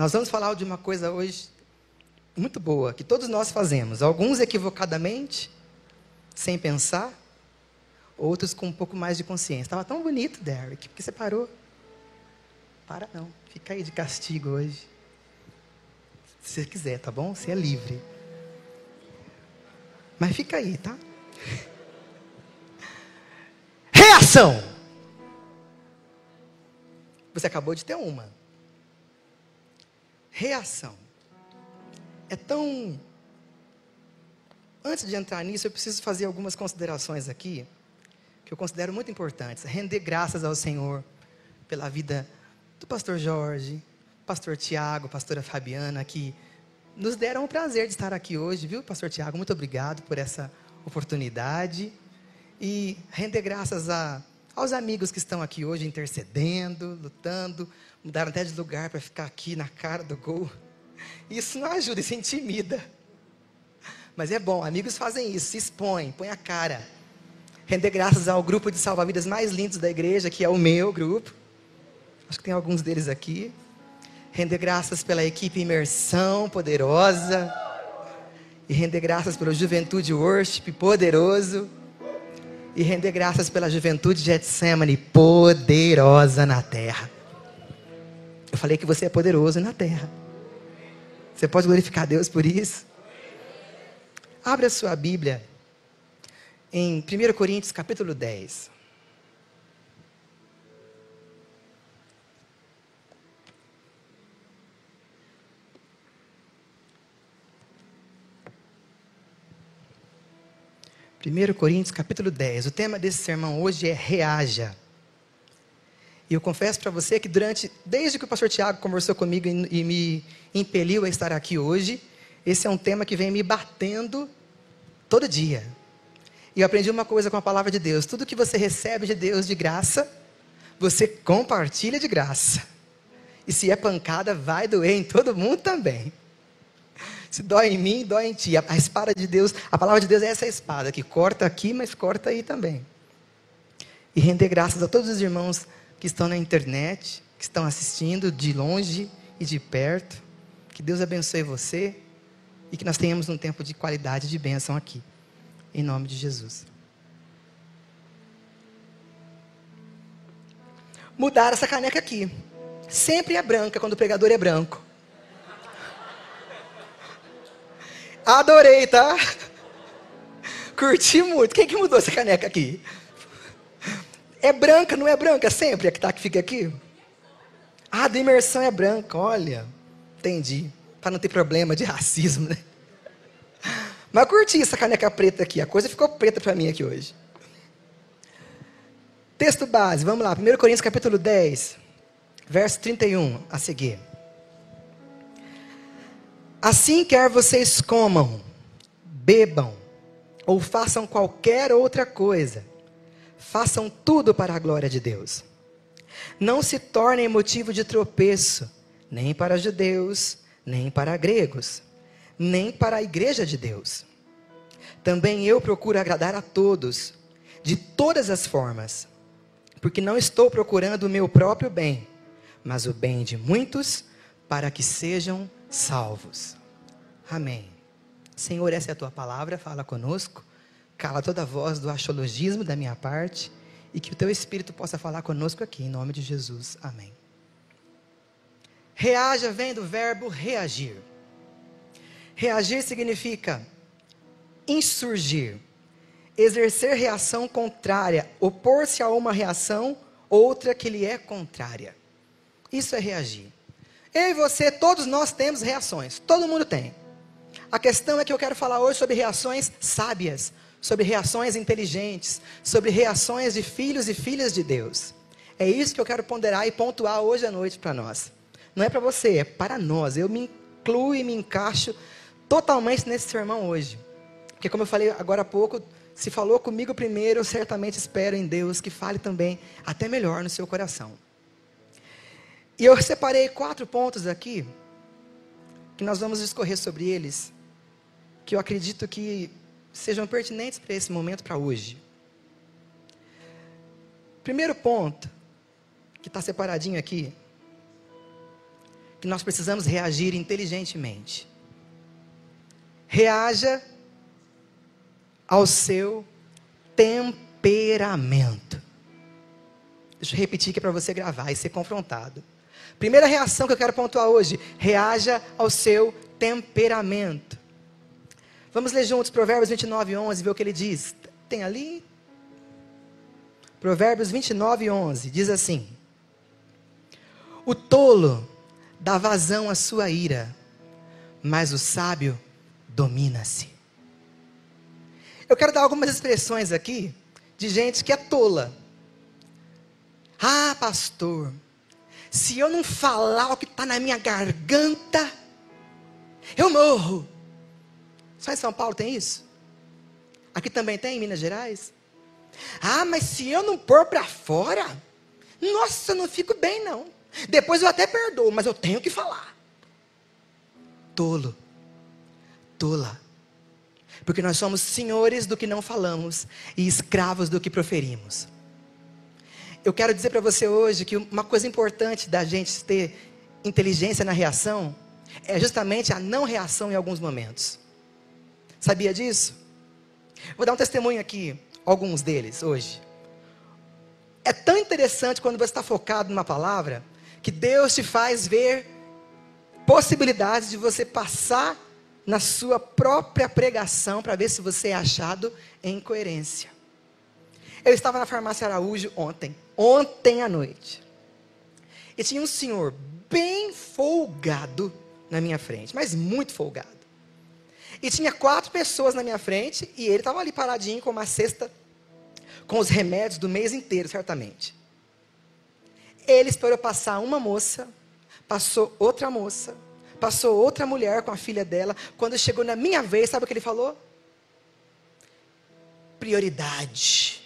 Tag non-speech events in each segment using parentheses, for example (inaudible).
Nós vamos falar de uma coisa hoje muito boa, que todos nós fazemos. Alguns equivocadamente, sem pensar, outros com um pouco mais de consciência. Estava tão bonito, Derek, porque você parou. Para não, fica aí de castigo hoje. Se você quiser, tá bom? Você é livre. Mas fica aí, tá? Reação. Você acabou de ter uma. Reação. É tão. Antes de entrar nisso, eu preciso fazer algumas considerações aqui, que eu considero muito importantes. Render graças ao Senhor pela vida do pastor Jorge, pastor Tiago, pastora Fabiana, que nos deram o prazer de estar aqui hoje, viu, pastor Tiago? Muito obrigado por essa oportunidade. E render graças a, aos amigos que estão aqui hoje intercedendo, lutando, mudaram até de lugar para ficar aqui na cara do gol. Isso não ajuda, isso intimida. Mas é bom, amigos fazem isso, se expõem, põem a cara. Render graças ao grupo de salva-vidas mais lindos da igreja, que é o meu grupo. Acho que tem alguns deles aqui. Render graças pela equipe imersão poderosa. E render graças pela juventude worship poderoso. E render graças pela juventude Getsemane poderosa na terra. Eu falei que você é poderoso na terra. Você pode glorificar Deus por isso? Abra sua Bíblia em 1 Coríntios capítulo 10. Primeiro Coríntios capítulo 10. O tema desse sermão hoje é reaja. E eu confesso para você que durante, desde que o pastor Tiago conversou comigo e, e me impeliu a estar aqui hoje, esse é um tema que vem me batendo todo dia. E eu aprendi uma coisa com a palavra de Deus: tudo que você recebe de Deus de graça, você compartilha de graça. E se é pancada, vai doer em todo mundo também. Se dói em mim, dói em ti. A espada de Deus, a palavra de Deus é essa espada que corta aqui, mas corta aí também. E render graças a todos os irmãos que estão na internet, que estão assistindo de longe e de perto. Que Deus abençoe você e que nós tenhamos um tempo de qualidade de bênção aqui. Em nome de Jesus. Mudar essa caneca aqui. Sempre é branca quando o pregador é branco. Adorei, tá? (laughs) Curti muito. Quem que mudou essa caneca aqui? É branca, não é branca sempre a que tá que fica aqui? Ah, da imersão é branca, olha. Entendi. Para não ter problema de racismo, né? (laughs) Mas curti essa caneca preta aqui. A coisa ficou preta para mim aqui hoje. Texto base, vamos lá. 1 Coríntios capítulo 10, verso 31 a seguir. Assim quer vocês comam, bebam ou façam qualquer outra coisa, façam tudo para a glória de Deus. Não se tornem motivo de tropeço, nem para judeus, nem para gregos, nem para a igreja de Deus. Também eu procuro agradar a todos, de todas as formas, porque não estou procurando o meu próprio bem, mas o bem de muitos, para que sejam salvos. Amém. Senhor, essa é a tua palavra, fala conosco. Cala toda a voz do achologismo da minha parte e que o teu espírito possa falar conosco aqui, em nome de Jesus. Amém. Reaja vem do verbo reagir. Reagir significa insurgir, exercer reação contrária, opor-se a uma reação, outra que lhe é contrária. Isso é reagir. Eu e você, todos nós temos reações. Todo mundo tem. A questão é que eu quero falar hoje sobre reações sábias, sobre reações inteligentes, sobre reações de filhos e filhas de Deus. É isso que eu quero ponderar e pontuar hoje à noite para nós. Não é para você, é para nós. Eu me incluo e me encaixo totalmente nesse sermão hoje. Porque, como eu falei agora há pouco, se falou comigo primeiro, eu certamente espero em Deus que fale também até melhor no seu coração. E eu separei quatro pontos aqui, que nós vamos discorrer sobre eles, que eu acredito que sejam pertinentes para esse momento, para hoje. Primeiro ponto, que está separadinho aqui, que nós precisamos reagir inteligentemente. Reaja ao seu temperamento. Deixa eu repetir é para você gravar e ser confrontado. Primeira reação que eu quero pontuar hoje: reaja ao seu temperamento. Vamos ler juntos Provérbios 29, 11, ver o que ele diz. Tem ali? Provérbios 29, 11 diz assim: O tolo dá vazão à sua ira, mas o sábio domina-se. Eu quero dar algumas expressões aqui de gente que é tola. Ah, pastor, se eu não falar o que está na minha garganta, eu morro. Só em São Paulo tem isso? Aqui também tem, em Minas Gerais? Ah, mas se eu não pôr para fora, nossa, eu não fico bem não. Depois eu até perdoo, mas eu tenho que falar. Tolo, tola. Porque nós somos senhores do que não falamos e escravos do que proferimos. Eu quero dizer para você hoje que uma coisa importante da gente ter inteligência na reação é justamente a não reação em alguns momentos. Sabia disso? Vou dar um testemunho aqui, alguns deles hoje. É tão interessante quando você está focado numa palavra que Deus te faz ver possibilidades de você passar na sua própria pregação para ver se você é achado em coerência. Eu estava na farmácia Araújo ontem ontem à noite. E tinha um senhor bem folgado na minha frente, mas muito folgado. E tinha quatro pessoas na minha frente e ele estava ali paradinho com uma cesta com os remédios do mês inteiro, certamente. Ele esperou passar uma moça, passou outra moça, passou outra mulher com a filha dela. Quando chegou na minha vez, sabe o que ele falou? Prioridade.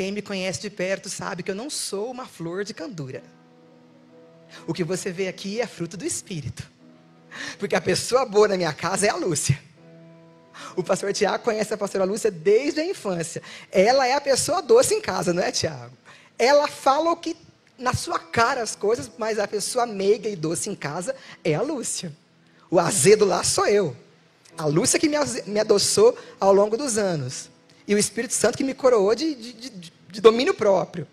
Quem me conhece de perto sabe que eu não sou uma flor de candura. O que você vê aqui é fruto do Espírito. Porque a pessoa boa na minha casa é a Lúcia. O pastor Tiago conhece a pastora Lúcia desde a infância. Ela é a pessoa doce em casa, não é, Tiago? Ela fala o que na sua cara as coisas, mas a pessoa meiga e doce em casa é a Lúcia. O azedo lá sou eu. A Lúcia que me adoçou ao longo dos anos e o Espírito Santo que me coroou de, de, de, de domínio próprio.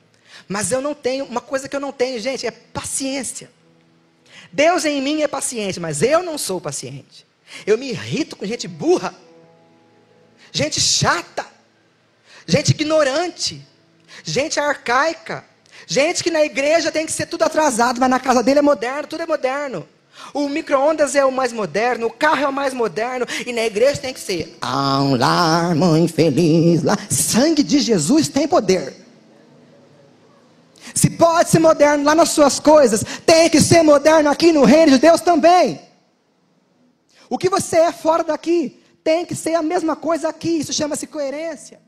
Mas eu não tenho, uma coisa que eu não tenho, gente, é paciência. Deus em mim é paciente, mas eu não sou paciente. Eu me irrito com gente burra, gente chata, gente ignorante, gente arcaica, gente que na igreja tem que ser tudo atrasado, mas na casa dele é moderno, tudo é moderno. O micro-ondas é o mais moderno, o carro é o mais moderno, e na igreja tem que ser. Ah, um lar, mãe feliz, lá. Sangue de Jesus tem poder. Se pode ser moderno lá nas suas coisas, tem que ser moderno aqui no reino de Deus também. O que você é fora daqui, tem que ser a mesma coisa aqui. Isso chama-se coerência.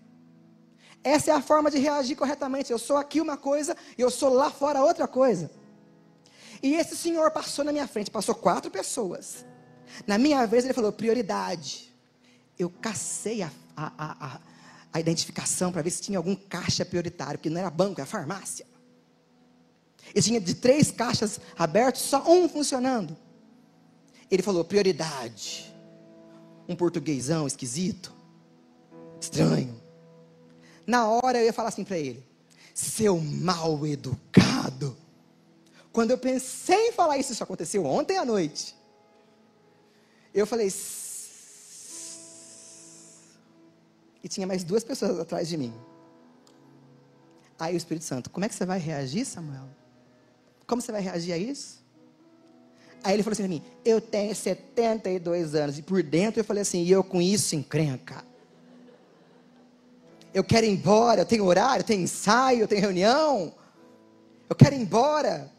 Essa é a forma de reagir corretamente. Eu sou aqui uma coisa e eu sou lá fora outra coisa. E esse senhor passou na minha frente, passou quatro pessoas. Na minha vez, ele falou: prioridade. Eu cacei a, a, a, a identificação para ver se tinha algum caixa prioritário, porque não era banco, era farmácia. E tinha de três caixas abertos, só um funcionando. Ele falou: prioridade. Um portuguesão esquisito, estranho. Na hora eu ia falar assim para ele: seu mal educado. Quando eu pensei em falar isso, isso aconteceu ontem à noite. Eu falei. E tinha mais duas pessoas atrás de mim. Aí o Espírito Santo, como é que você vai reagir, Samuel? Como você vai reagir a isso? Aí ele falou assim para mim: Eu tenho 72 anos. E por dentro eu falei assim: E eu com isso encrenca. Eu quero ir embora. Eu tenho horário, eu tenho ensaio, eu tenho reunião. Eu quero ir embora.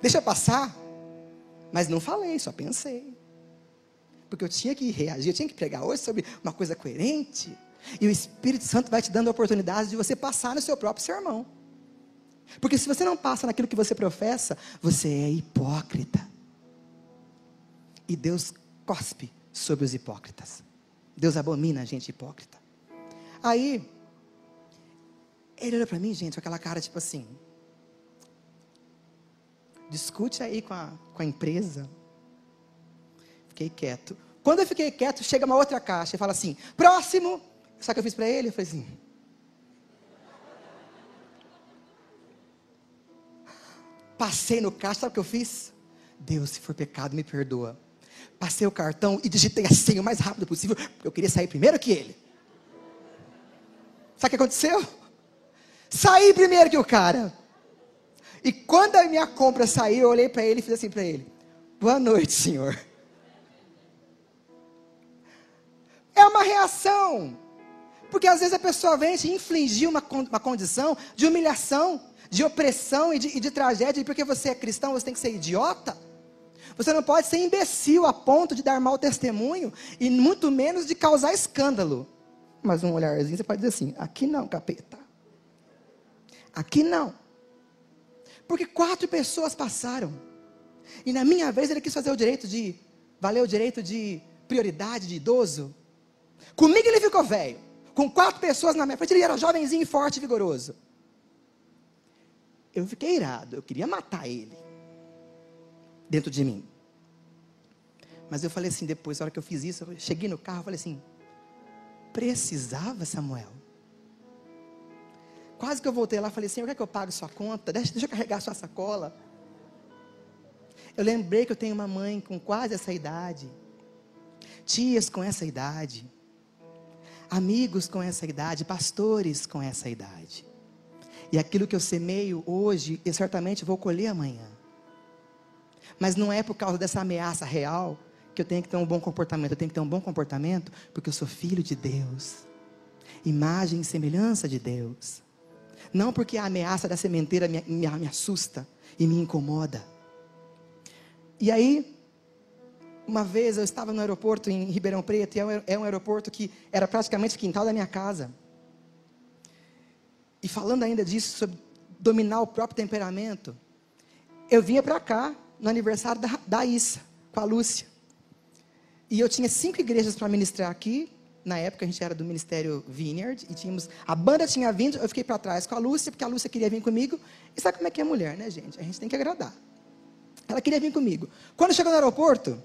Deixa passar. Mas não falei, só pensei. Porque eu tinha que reagir, eu tinha que pregar hoje sobre uma coisa coerente. E o Espírito Santo vai te dando a oportunidade de você passar no seu próprio sermão. Porque se você não passa naquilo que você professa, você é hipócrita. E Deus cospe sobre os hipócritas. Deus abomina a gente hipócrita. Aí, ele olhou para mim, gente, com aquela cara tipo assim: discute aí com a, com a empresa. Fiquei quieto. Quando eu fiquei quieto, chega uma outra caixa e fala assim: próximo. Sabe o que eu fiz para ele? Eu falei assim: Passei no caixa, sabe o que eu fiz? Deus, se for pecado, me perdoa. Passei o cartão e digitei a senha o mais rápido possível, porque eu queria sair primeiro que ele. Sabe o que aconteceu? Saí primeiro que o cara. E quando a minha compra saiu, eu olhei para ele e fiz assim para ele: Boa noite, senhor. É uma reação. Porque às vezes a pessoa vem te infligir uma, uma condição de humilhação de opressão e de, e de tragédia, e porque você é cristão, você tem que ser idiota. Você não pode ser imbecil a ponto de dar mau testemunho e muito menos de causar escândalo. Mas um olharzinho você pode dizer assim: aqui não, capeta. Aqui não. Porque quatro pessoas passaram. E na minha vez ele quis fazer o direito de. Valer o direito de prioridade de idoso. Comigo ele ficou velho. Com quatro pessoas na minha frente, ele era jovenzinho, forte e vigoroso. Eu fiquei irado, eu queria matar ele. Dentro de mim. Mas eu falei assim, depois, na hora que eu fiz isso, eu cheguei no carro, e falei assim: precisava, Samuel? Quase que eu voltei lá e falei, Senhor, quer que eu pague sua conta? Deixa, deixa eu carregar sua sacola. Eu lembrei que eu tenho uma mãe com quase essa idade, tias com essa idade, amigos com essa idade, pastores com essa idade. E aquilo que eu semeio hoje, eu certamente vou colher amanhã. Mas não é por causa dessa ameaça real que eu tenho que ter um bom comportamento. Eu tenho que ter um bom comportamento porque eu sou filho de Deus. Imagem e semelhança de Deus. Não porque a ameaça da sementeira me, me, me assusta e me incomoda. E aí, uma vez eu estava no aeroporto em Ribeirão Preto, e é, é um aeroporto que era praticamente o quintal da minha casa. E falando ainda disso, sobre dominar o próprio temperamento, eu vinha para cá no aniversário da, da Issa, com a Lúcia. E eu tinha cinco igrejas para ministrar aqui. Na época a gente era do Ministério Vineyard e tínhamos. A banda tinha vindo, eu fiquei para trás com a Lúcia, porque a Lúcia queria vir comigo. E sabe como é que é mulher, né, gente? A gente tem que agradar. Ela queria vir comigo. Quando chegou no aeroporto,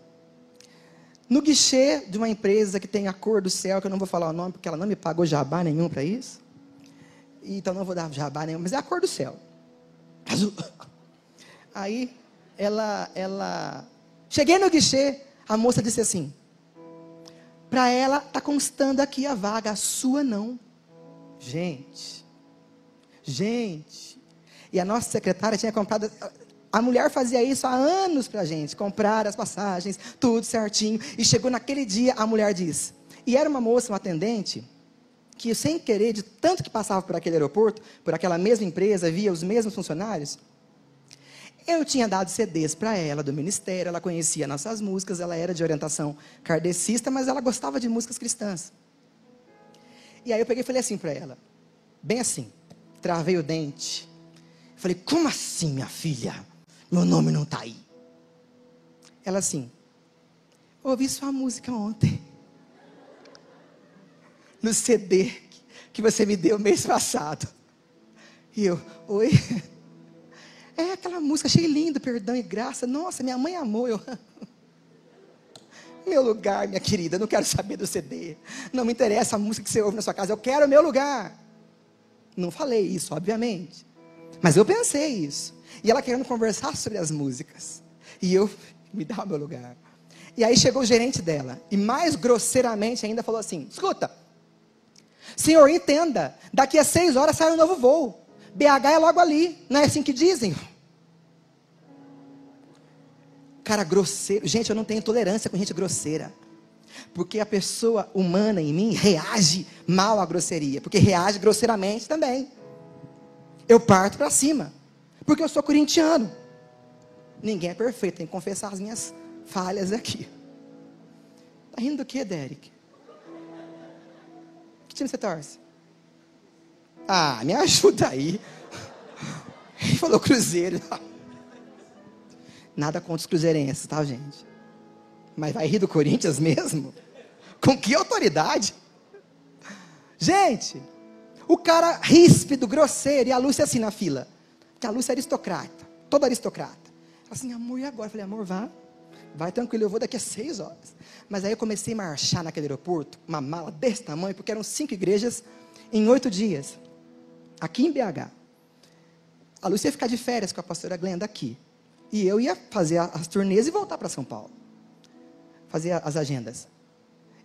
no guichê de uma empresa que tem a cor do céu, que eu não vou falar o nome, porque ela não me pagou jabá nenhum para isso então não vou dar jabá nenhum, mas é a cor do céu. Azul. Aí, ela, ela. Cheguei no guichê, a moça disse assim: para ela está constando aqui a vaga, a sua não. Gente, gente. E a nossa secretária tinha comprado. A mulher fazia isso há anos para a gente, comprar as passagens, tudo certinho. E chegou naquele dia, a mulher diz. E era uma moça, uma atendente, que sem querer, de tanto que passava por aquele aeroporto, por aquela mesma empresa, via os mesmos funcionários, eu tinha dado CDs para ela do ministério, ela conhecia nossas músicas, ela era de orientação kardecista, mas ela gostava de músicas cristãs. E aí eu peguei e falei assim para ela, bem assim, travei o dente. Falei, como assim, minha filha? Meu nome não está aí. Ela assim, ouvi sua música ontem no CD que você me deu mês passado. E eu, oi? É aquela música, achei lindo, perdão e graça. Nossa, minha mãe amou. Eu, (laughs) meu lugar, minha querida, não quero saber do CD. Não me interessa a música que você ouve na sua casa, eu quero o meu lugar. Não falei isso, obviamente. Mas eu pensei isso. E ela querendo conversar sobre as músicas. E eu, me dá o meu lugar. E aí chegou o gerente dela. E mais grosseiramente ainda falou assim: escuta, Senhor, entenda, daqui a seis horas sai um novo voo. BH é logo ali, não é assim que dizem? Cara grosseiro. Gente, eu não tenho tolerância com gente grosseira. Porque a pessoa humana em mim reage mal à grosseria. Porque reage grosseiramente também. Eu parto para cima. Porque eu sou corintiano. Ninguém é perfeito, tem que confessar as minhas falhas aqui. Tá rindo do que, Derek? Que time você torce? Ah, me ajuda aí. Ele falou Cruzeiro. Nada contra os cruzeirenses, tá, gente? Mas vai rir do Corinthians mesmo? Com que autoridade? Gente, o cara ríspido, grosseiro, e a Lúcia assim na fila. Porque a Lúcia é aristocrata, toda aristocrata. assim, amor, e agora? Falei, amor, vá. Vai tranquilo, eu vou daqui a seis horas. Mas aí eu comecei a marchar naquele aeroporto, uma mala desse tamanho, porque eram cinco igrejas em oito dias. Aqui em BH. A Lúcia ia ficar de férias com a pastora Glenda aqui. E eu ia fazer as turnês e voltar para São Paulo. Fazer as agendas.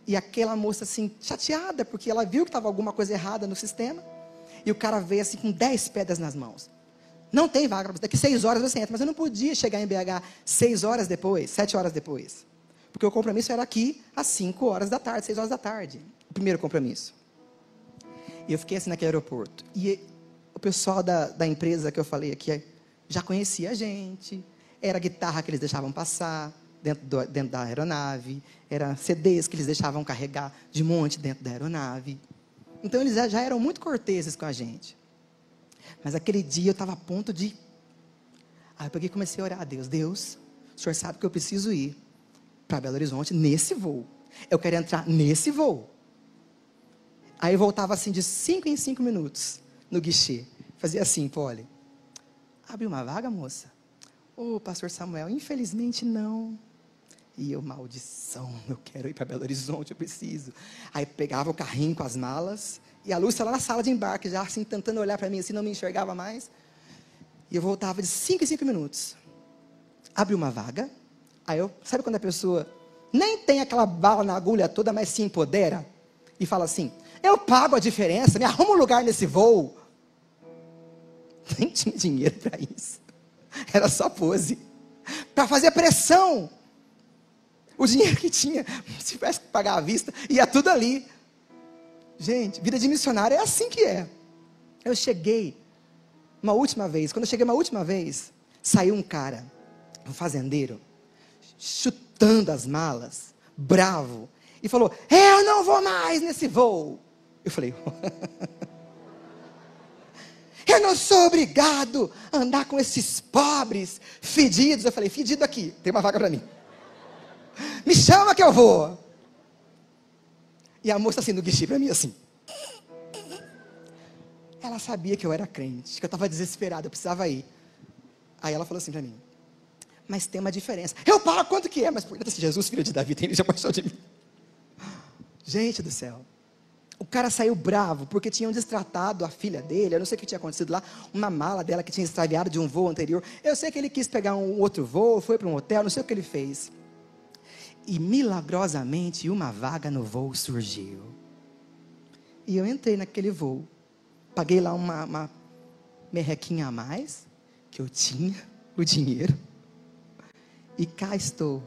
E aquela moça assim, chateada, porque ela viu que estava alguma coisa errada no sistema. E o cara veio assim com dez pedras nas mãos. Não tem vaga, daqui seis horas você entra. Mas eu não podia chegar em BH seis horas depois, sete horas depois. Porque o compromisso era aqui às cinco horas da tarde, seis horas da tarde. O primeiro compromisso. E eu fiquei assim naquele aeroporto. E o pessoal da, da empresa que eu falei aqui já conhecia a gente. Era a guitarra que eles deixavam passar dentro, do, dentro da aeronave. Era CDs que eles deixavam carregar de monte dentro da aeronave. Então eles já eram muito corteses com a gente. Mas aquele dia eu estava a ponto de. Aí eu peguei e comecei a orar a Deus. Deus, o senhor sabe que eu preciso ir para Belo Horizonte nesse voo. Eu quero entrar nesse voo. Aí voltava assim de cinco em cinco minutos no guichê. Fazia assim, Polly. Abre uma vaga, moça? Ô, oh, pastor Samuel, infelizmente não. E eu, maldição, eu quero ir para Belo Horizonte, eu preciso. Aí pegava o carrinho com as malas, e a Lúcia lá na sala de embarque, já assim, tentando olhar para mim, assim, não me enxergava mais. E eu voltava de 5 em 5 minutos. Abri uma vaga. Aí eu, sabe quando a pessoa nem tem aquela bala na agulha toda, mas se empodera? E fala assim: Eu pago a diferença, me arruma um lugar nesse voo. Nem tinha dinheiro para isso. Era só pose. Para fazer pressão. O dinheiro que tinha, se tivesse que pagar à vista, ia tudo ali. Gente, vida de missionário é assim que é. Eu cheguei uma última vez, quando eu cheguei uma última vez, saiu um cara, um fazendeiro, chutando as malas, bravo, e falou: Eu não vou mais nesse voo. Eu falei: Eu não sou obrigado a andar com esses pobres, fedidos. Eu falei: Fedido aqui, tem uma vaga para mim. Me chama que eu vou. E a moça assim no guichê para mim assim. Ela sabia que eu era crente, que eu estava desesperado, eu precisava ir. Aí ela falou assim para mim: Mas tem uma diferença. Eu pago quanto que é? Mas por que Jesus, filho de Davi, tem misericórdia de mim? Gente do céu. O cara saiu bravo porque tinham destratado a filha dele. Eu não sei o que tinha acontecido lá. Uma mala dela que tinha extraviado de um voo anterior. Eu sei que ele quis pegar um outro voo, foi para um hotel, não sei o que ele fez e milagrosamente uma vaga no voo surgiu. E eu entrei naquele voo. Paguei lá uma, uma merrequinha a mais, que eu tinha o dinheiro. E cá estou.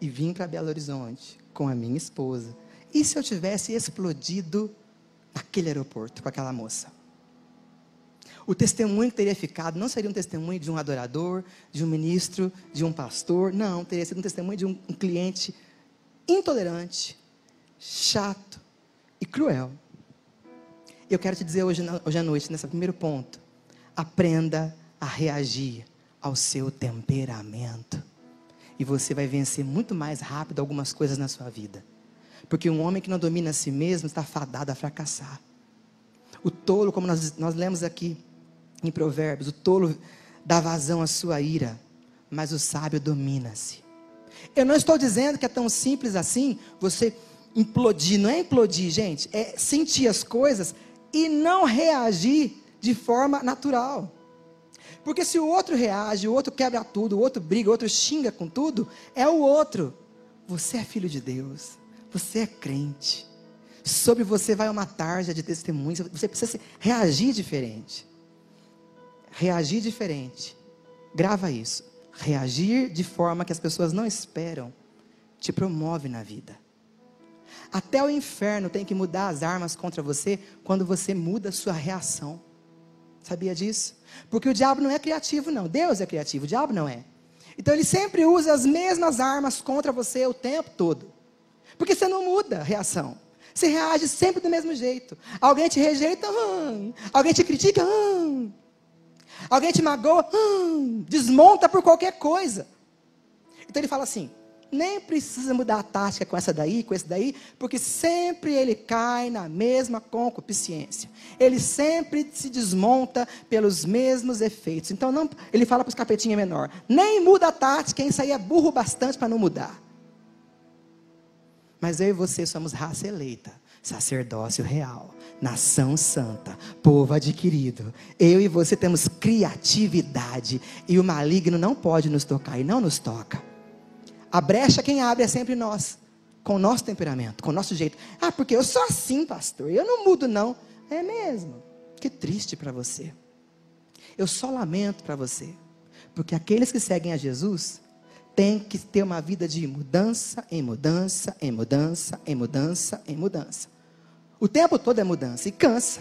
E vim para Belo Horizonte com a minha esposa. E se eu tivesse explodido naquele aeroporto com aquela moça? o testemunho que teria ficado não seria um testemunho de um adorador, de um ministro, de um pastor, não, teria sido um testemunho de um, um cliente intolerante, chato e cruel. Eu quero te dizer hoje, hoje à noite, nesse primeiro ponto, aprenda a reagir ao seu temperamento. E você vai vencer muito mais rápido algumas coisas na sua vida. Porque um homem que não domina a si mesmo está fadado a fracassar. O tolo, como nós, nós lemos aqui, em Provérbios: o tolo dá vazão à sua ira, mas o sábio domina-se. Eu não estou dizendo que é tão simples assim você implodir, não é implodir, gente, é sentir as coisas e não reagir de forma natural. Porque se o outro reage, o outro quebra tudo, o outro briga, o outro xinga com tudo, é o outro. Você é filho de Deus, você é crente. Sobre você vai uma tarja de testemunhos, você precisa reagir diferente reagir diferente. Grava isso. Reagir de forma que as pessoas não esperam te promove na vida. Até o inferno tem que mudar as armas contra você quando você muda a sua reação. Sabia disso? Porque o diabo não é criativo, não. Deus é criativo, o diabo não é. Então ele sempre usa as mesmas armas contra você o tempo todo. Porque você não muda a reação. Você reage sempre do mesmo jeito. Alguém te rejeita, hum. alguém te critica, hum. Alguém te magoa, hum, desmonta por qualquer coisa. Então ele fala assim: nem precisa mudar a tática com essa daí, com esse daí, porque sempre ele cai na mesma concupiscência. Ele sempre se desmonta pelos mesmos efeitos. Então não, ele fala para os capetinhos menor, nem muda a tática, quem sair é burro bastante para não mudar. Mas eu e você somos raça eleita, sacerdócio real, nação santa, povo adquirido. Eu e você temos criatividade e o maligno não pode nos tocar e não nos toca. A brecha quem abre é sempre nós, com o nosso temperamento, com o nosso jeito. Ah, porque eu sou assim, pastor, eu não mudo não. É mesmo. Que triste para você. Eu só lamento para você, porque aqueles que seguem a Jesus tem que ter uma vida de mudança em mudança, em mudança, em mudança, em mudança. O tempo todo é mudança e cansa.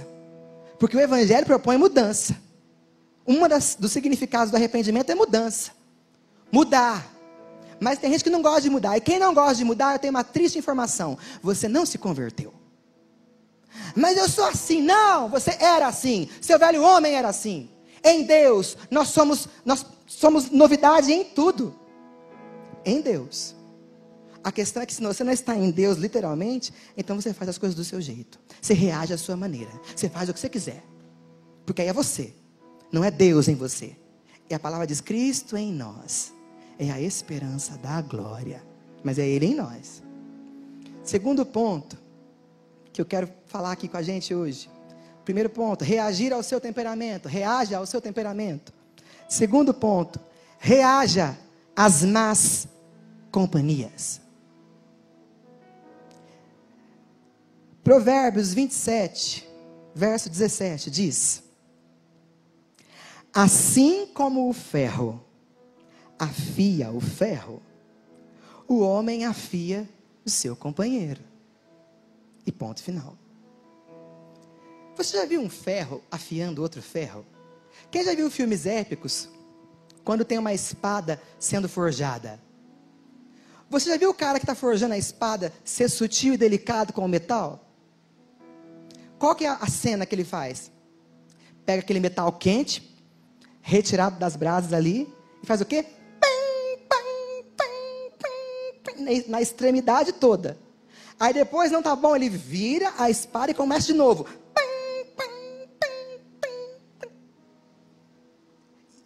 Porque o Evangelho propõe mudança. Um dos significados do arrependimento é mudança. Mudar. Mas tem gente que não gosta de mudar. E quem não gosta de mudar, eu tenho uma triste informação: você não se converteu. Mas eu sou assim. Não, você era assim. Seu velho homem era assim. Em Deus, nós somos, nós somos novidade em tudo em Deus. A questão é que se você não está em Deus literalmente, então você faz as coisas do seu jeito. Você reage à sua maneira. Você faz o que você quiser. Porque aí é você. Não é Deus em você. E a palavra diz: Cristo em nós. É a esperança da glória. Mas é Ele em nós. Segundo ponto que eu quero falar aqui com a gente hoje. Primeiro ponto, reagir ao seu temperamento. Reaja ao seu temperamento. Segundo ponto, reaja às más companhias. Provérbios 27, verso 17 diz: Assim como o ferro afia o ferro, o homem afia o seu companheiro. E ponto final. Você já viu um ferro afiando outro ferro? Quem já viu filmes épicos? Quando tem uma espada sendo forjada. Você já viu o cara que está forjando a espada ser sutil e delicado com o metal? Qual que é a cena que ele faz? Pega aquele metal quente, retirado das brasas ali, e faz o quê? Na extremidade toda. Aí depois não tá bom, ele vira a espada e começa de novo.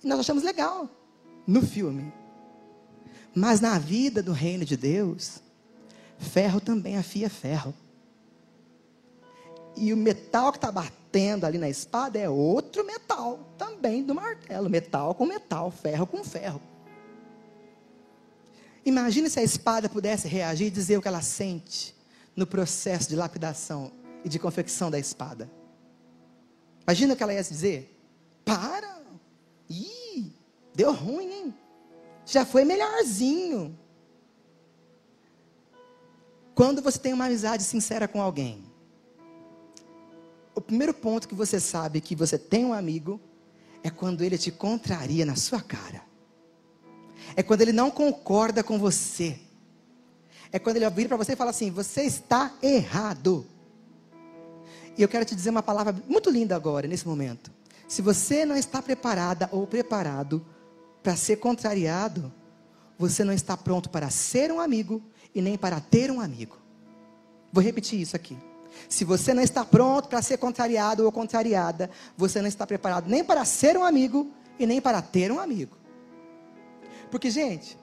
Nós achamos legal no filme. Mas na vida do reino de Deus, ferro também afia ferro. E o metal que está batendo ali na espada é outro metal também do martelo. Metal com metal, ferro com ferro. Imagine se a espada pudesse reagir e dizer o que ela sente no processo de lapidação e de confecção da espada. Imagina o que ela ia dizer. Para! Ih, deu ruim, hein? Já foi melhorzinho. Quando você tem uma amizade sincera com alguém, o primeiro ponto que você sabe que você tem um amigo é quando ele te contraria na sua cara. É quando ele não concorda com você. É quando ele vira para você e fala assim: você está errado. E eu quero te dizer uma palavra muito linda agora, nesse momento. Se você não está preparada ou preparado para ser contrariado, você não está pronto para ser um amigo e nem para ter um amigo. Vou repetir isso aqui. Se você não está pronto para ser contrariado ou contrariada, você não está preparado nem para ser um amigo e nem para ter um amigo. Porque, gente,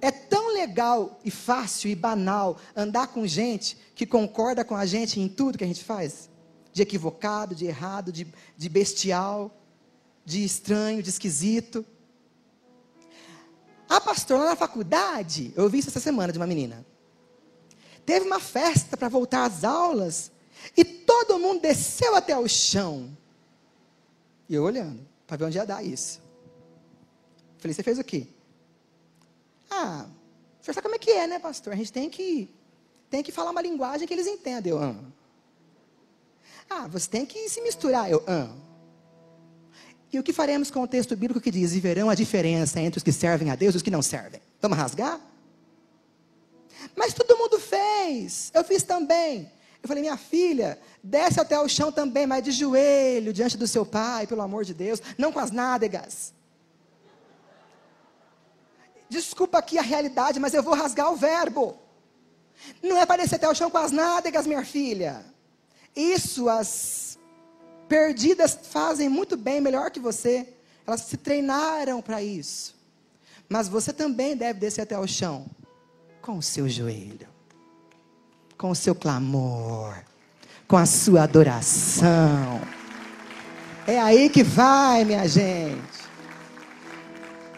é tão legal e fácil e banal andar com gente que concorda com a gente em tudo que a gente faz de equivocado, de errado, de, de bestial, de estranho, de esquisito. Ah, pastor, lá na faculdade, eu vi isso essa semana de uma menina. Teve uma festa para voltar às aulas e todo mundo desceu até o chão. E eu olhando, para ver onde ia dar isso. Falei, você fez o quê? Ah, você sabe como é que é, né, pastor? A gente tem que, tem que falar uma linguagem que eles entendem. Eu, ah. ah, você tem que se misturar. Eu, ah. E o que faremos com o texto bíblico que diz: e verão a diferença entre os que servem a Deus e os que não servem? Vamos rasgar? Mas todo mundo fez, eu fiz também. Eu falei, minha filha, desce até o chão também, mas de joelho diante do seu pai, pelo amor de Deus, não com as nádegas. Desculpa aqui a realidade, mas eu vou rasgar o verbo. Não é para descer até o chão com as nádegas, minha filha. Isso as perdidas fazem muito bem, melhor que você. Elas se treinaram para isso. Mas você também deve descer até o chão com o seu joelho, com o seu clamor, com a sua adoração. É aí que vai, minha gente.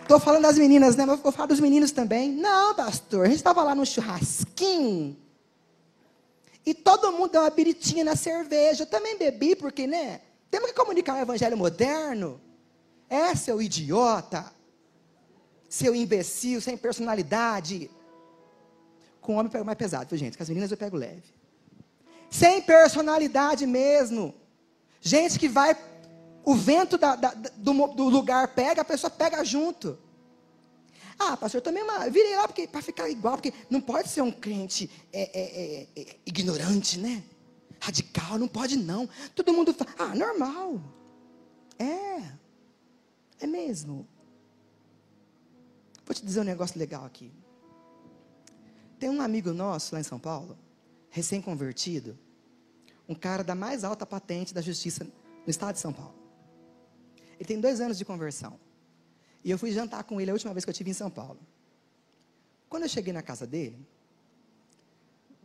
Estou falando das meninas, né? Mas vou falar dos meninos também. Não, pastor, a gente estava lá no churrasquinho. E todo mundo deu uma biritinha na cerveja. Eu também bebi, porque, né? Temos que comunicar o evangelho moderno. É, seu idiota. Seu imbecil, sem personalidade. Com homem eu pego mais pesado, viu, gente? Com as meninas eu pego leve. Sem personalidade mesmo. Gente que vai o vento da, da, do, do, lugar pega, a pessoa pega junto. Ah, pastor, eu tomei uma. Virei lá para ficar igual, porque não pode ser um crente é, é, é, é, ignorante, né? Radical, não pode não. Todo mundo fala, ah, normal. É. É mesmo. Vou te dizer um negócio legal aqui. Tem um amigo nosso lá em São Paulo, recém-convertido, um cara da mais alta patente da justiça no estado de São Paulo. Ele tem dois anos de conversão. E eu fui jantar com ele a última vez que eu estive em São Paulo. Quando eu cheguei na casa dele,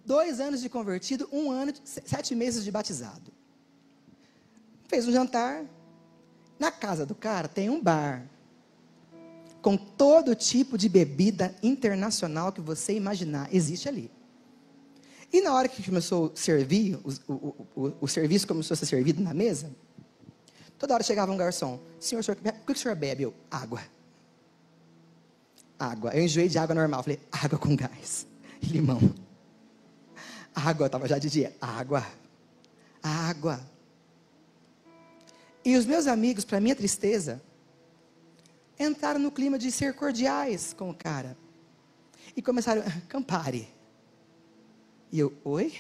dois anos de convertido, um ano, sete meses de batizado. Fez um jantar. Na casa do cara tem um bar. Com todo tipo de bebida internacional que você imaginar, existe ali. E na hora que começou a servir, o, o, o, o serviço começou a ser servido na mesa, Toda hora chegava um garçom. Senhor, senhor, o que o senhor bebe? Eu, água. Água. Eu enjoei de água normal. Falei, água com gás. E (laughs) limão. Água, estava já de dia. Água. Água. E os meus amigos, para minha tristeza, entraram no clima de ser cordiais com o cara. E começaram, ah, Campari. E eu, oi?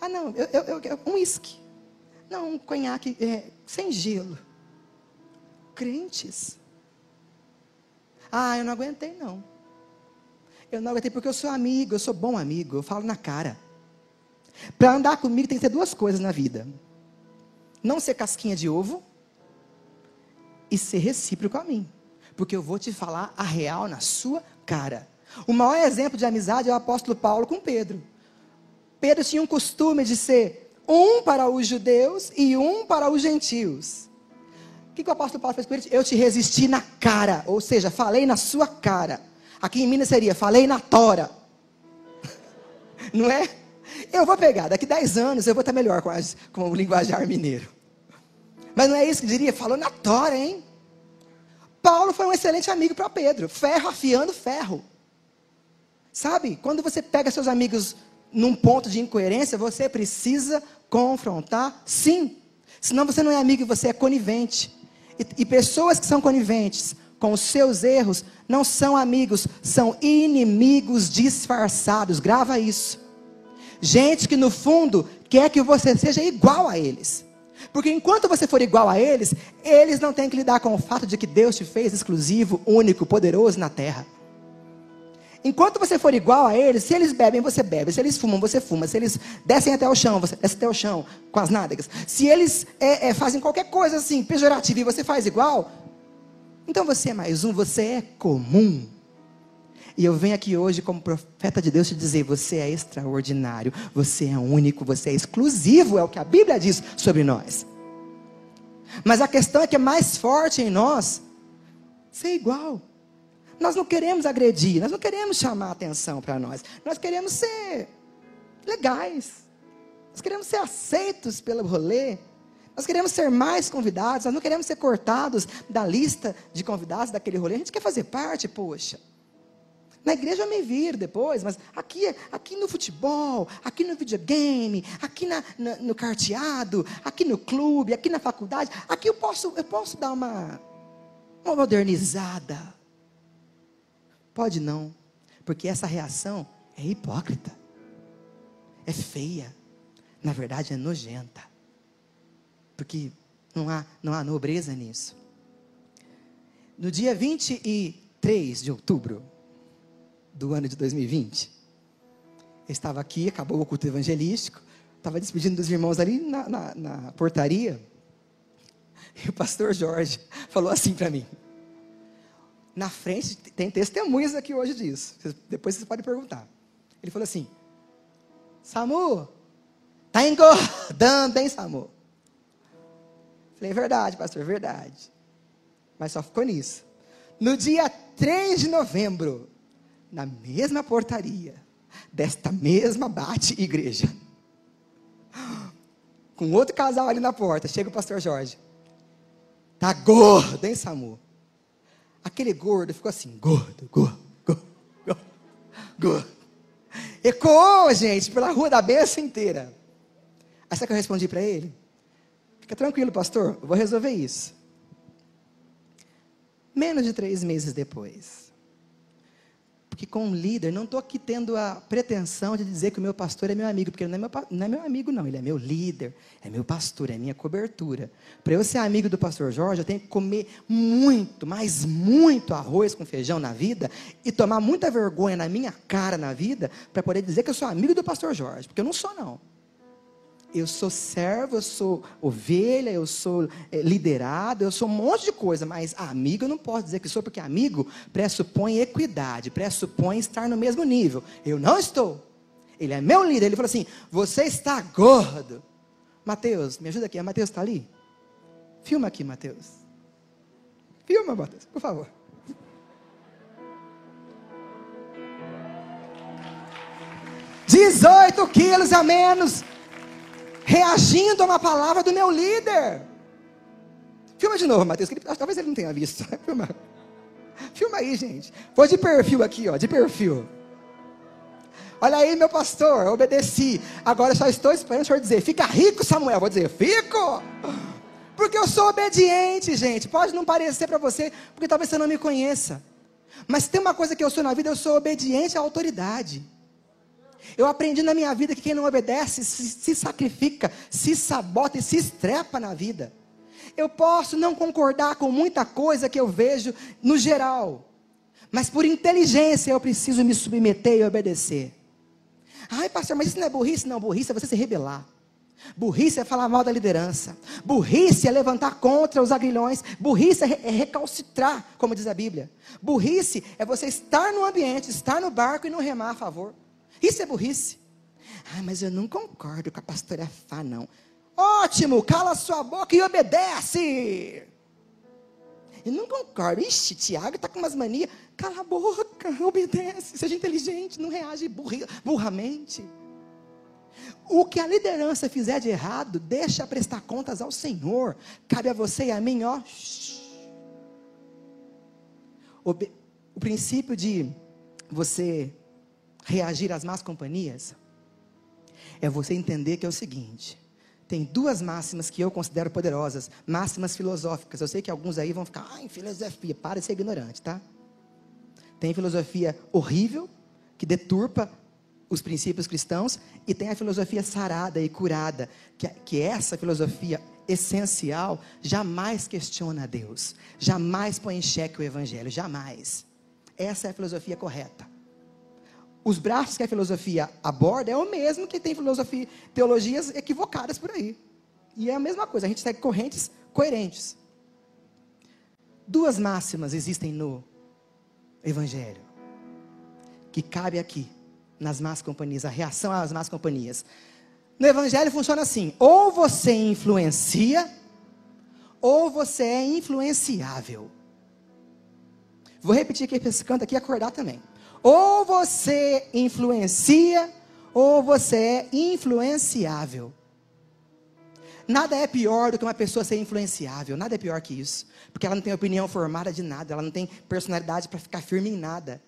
Ah, não, eu, eu, eu um uísque. Não, um conhaque é, sem gelo. Crentes. Ah, eu não aguentei, não. Eu não aguentei porque eu sou amigo, eu sou bom amigo, eu falo na cara. Para andar comigo tem que ter duas coisas na vida: não ser casquinha de ovo e ser recíproco a mim. Porque eu vou te falar a real na sua cara. O maior exemplo de amizade é o apóstolo Paulo com Pedro. Pedro tinha um costume de ser um para os judeus e um para os gentios. O que, que o apóstolo Paulo fez com ele? Eu te resisti na cara, ou seja, falei na sua cara. Aqui em Minas seria, falei na tora. (laughs) Não é? Eu vou pegar, daqui 10 anos eu vou estar melhor com, as, com o linguajar mineiro. Mas não é isso que diria, falou na tora, hein? Paulo foi um excelente amigo para Pedro, ferro afiando ferro. Sabe, quando você pega seus amigos num ponto de incoerência, você precisa confrontar, sim. Senão você não é amigo, você é conivente. E, e, pessoas que são coniventes com os seus erros não são amigos, são inimigos disfarçados. Grava isso. Gente que no fundo quer que você seja igual a eles. Porque enquanto você for igual a eles, eles não têm que lidar com o fato de que Deus te fez exclusivo, único, poderoso na terra. Enquanto você for igual a eles, se eles bebem, você bebe. Se eles fumam, você fuma. Se eles descem até o chão, você desce até o chão com as nádegas. Se eles é, é, fazem qualquer coisa assim, pejorativa, e você faz igual, então você é mais um, você é comum. E eu venho aqui hoje, como profeta de Deus, te dizer: você é extraordinário, você é único, você é exclusivo, é o que a Bíblia diz sobre nós. Mas a questão é que é mais forte em nós ser igual. Nós não queremos agredir, nós não queremos chamar atenção para nós. Nós queremos ser legais. Nós queremos ser aceitos pelo rolê. Nós queremos ser mais convidados, nós não queremos ser cortados da lista de convidados daquele rolê. A gente quer fazer parte, poxa. Na igreja eu me vir depois, mas aqui, aqui no futebol, aqui no videogame, aqui na, na, no carteado, aqui no clube, aqui na faculdade, aqui eu posso, eu posso dar uma, uma modernizada. Pode não, porque essa reação é hipócrita, é feia, na verdade é nojenta, porque não há, não há nobreza nisso. No dia 28 3 de outubro do ano de 2020. Eu estava aqui, acabou o culto evangelístico, estava despedindo dos irmãos ali na, na, na portaria. E o pastor Jorge falou assim para mim: na frente, tem testemunhas aqui hoje disso. Depois vocês podem perguntar. Ele falou assim: Samu, tá engordando, hein, Samu? Falei, verdade, pastor, verdade. Mas só ficou nisso. No dia 3 de novembro, na mesma portaria, desta mesma bate igreja, com outro casal ali na porta, chega o pastor Jorge. Tá gordo, hein, Samu? Aquele gordo ficou assim, gordo, gordo, gordo, gordo. gordo. Ecoou, gente, pela rua da benção inteira. Aí sabe que eu respondi para ele? Fica tranquilo, pastor, eu vou resolver isso. Menos de três meses depois, porque com um líder, não estou aqui tendo a pretensão de dizer que o meu pastor é meu amigo, porque ele não é meu, não é meu amigo, não. Ele é meu líder, é meu pastor, é minha cobertura. Para eu ser amigo do pastor Jorge, eu tenho que comer muito, mas muito arroz com feijão na vida e tomar muita vergonha na minha cara na vida para poder dizer que eu sou amigo do pastor Jorge, porque eu não sou, não eu sou servo, eu sou ovelha, eu sou é, liderado, eu sou um monte de coisa, mas amigo eu não posso dizer que sou, porque amigo pressupõe equidade, pressupõe estar no mesmo nível. Eu não estou. Ele é meu líder, ele falou assim: Você está gordo. Mateus, me ajuda aqui, a Mateus está ali? Filma aqui, Mateus. Filma, Mateus, por favor. Dezoito quilos a menos reagindo a uma palavra do meu líder. Filma de novo, Mateus, talvez ele não tenha visto. (laughs) Filma. Filma aí, gente. Vou de perfil aqui, ó, de perfil. Olha aí, meu pastor, obedeci. Agora só estou esperando o senhor dizer: fica rico, Samuel. Vou dizer: fico. Porque eu sou obediente, gente. Pode não parecer para você, porque talvez você não me conheça. Mas tem uma coisa que eu sou na vida, eu sou obediente à autoridade. Eu aprendi na minha vida que quem não obedece se, se sacrifica, se sabota e se estrepa na vida. Eu posso não concordar com muita coisa que eu vejo no geral, mas por inteligência eu preciso me submeter e obedecer. Ai, pastor, mas isso não é burrice? Não, burrice é você se rebelar. Burrice é falar mal da liderança. Burrice é levantar contra os agrilhões. Burrice é, é recalcitrar, como diz a Bíblia. Burrice é você estar no ambiente, estar no barco e não remar a favor. Isso é burrice. Ah, mas eu não concordo com a pastora Fá, não. Ótimo, cala sua boca e obedece. Eu não concordo. Ixi, Tiago está com umas manias. Cala a boca, obedece. Seja inteligente, não reage burri, burramente. O que a liderança fizer de errado, deixa prestar contas ao Senhor. Cabe a você e a mim, ó. O princípio de você reagir às más companhias, é você entender que é o seguinte: tem duas máximas que eu considero poderosas, máximas filosóficas. Eu sei que alguns aí vão ficar, em filosofia, para de ser ignorante, tá? Tem filosofia horrível, que deturpa os princípios cristãos, e tem a filosofia sarada e curada, que, que essa filosofia essencial jamais questiona a Deus, jamais põe em xeque o Evangelho, jamais. Essa é a filosofia correta os braços que a filosofia aborda é o mesmo que tem filosofia, teologias equivocadas por aí. E é a mesma coisa, a gente segue correntes coerentes. Duas máximas existem no Evangelho, que cabe aqui, nas más companhias, a reação às más companhias. No Evangelho funciona assim: ou você influencia, ou você é influenciável. Vou repetir aqui para esse canto aqui acordar também. Ou você influencia, ou você é influenciável. Nada é pior do que uma pessoa ser influenciável, nada é pior que isso. Porque ela não tem opinião formada de nada, ela não tem personalidade para ficar firme em nada.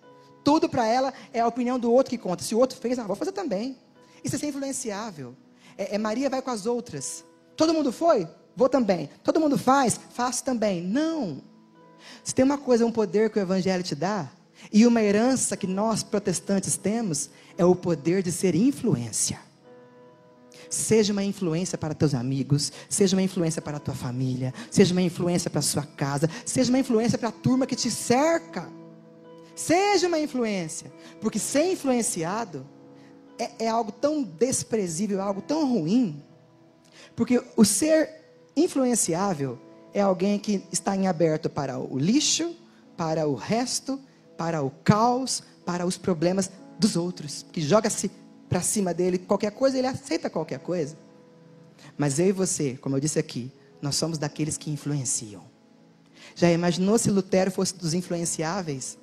Tudo para ela é a opinião do outro que conta. Se o outro fez, ah, vou fazer também. Isso é ser influenciável. É, é Maria vai com as outras. Todo mundo foi? Vou também. Todo mundo faz? Faço também. Não. Se tem uma coisa, um poder que o Evangelho te dá, e uma herança que nós protestantes temos é o poder de ser influência. Seja uma influência para teus amigos, seja uma influência para a tua família, seja uma influência para a sua casa, seja uma influência para a turma que te cerca. Seja uma influência. Porque ser influenciado é, é algo tão desprezível, algo tão ruim. Porque o ser influenciável é alguém que está em aberto para o lixo, para o resto, para o caos, para os problemas dos outros, que joga-se para cima dele qualquer coisa, ele aceita qualquer coisa. Mas eu e você, como eu disse aqui, nós somos daqueles que influenciam. Já imaginou se Lutero fosse dos influenciáveis?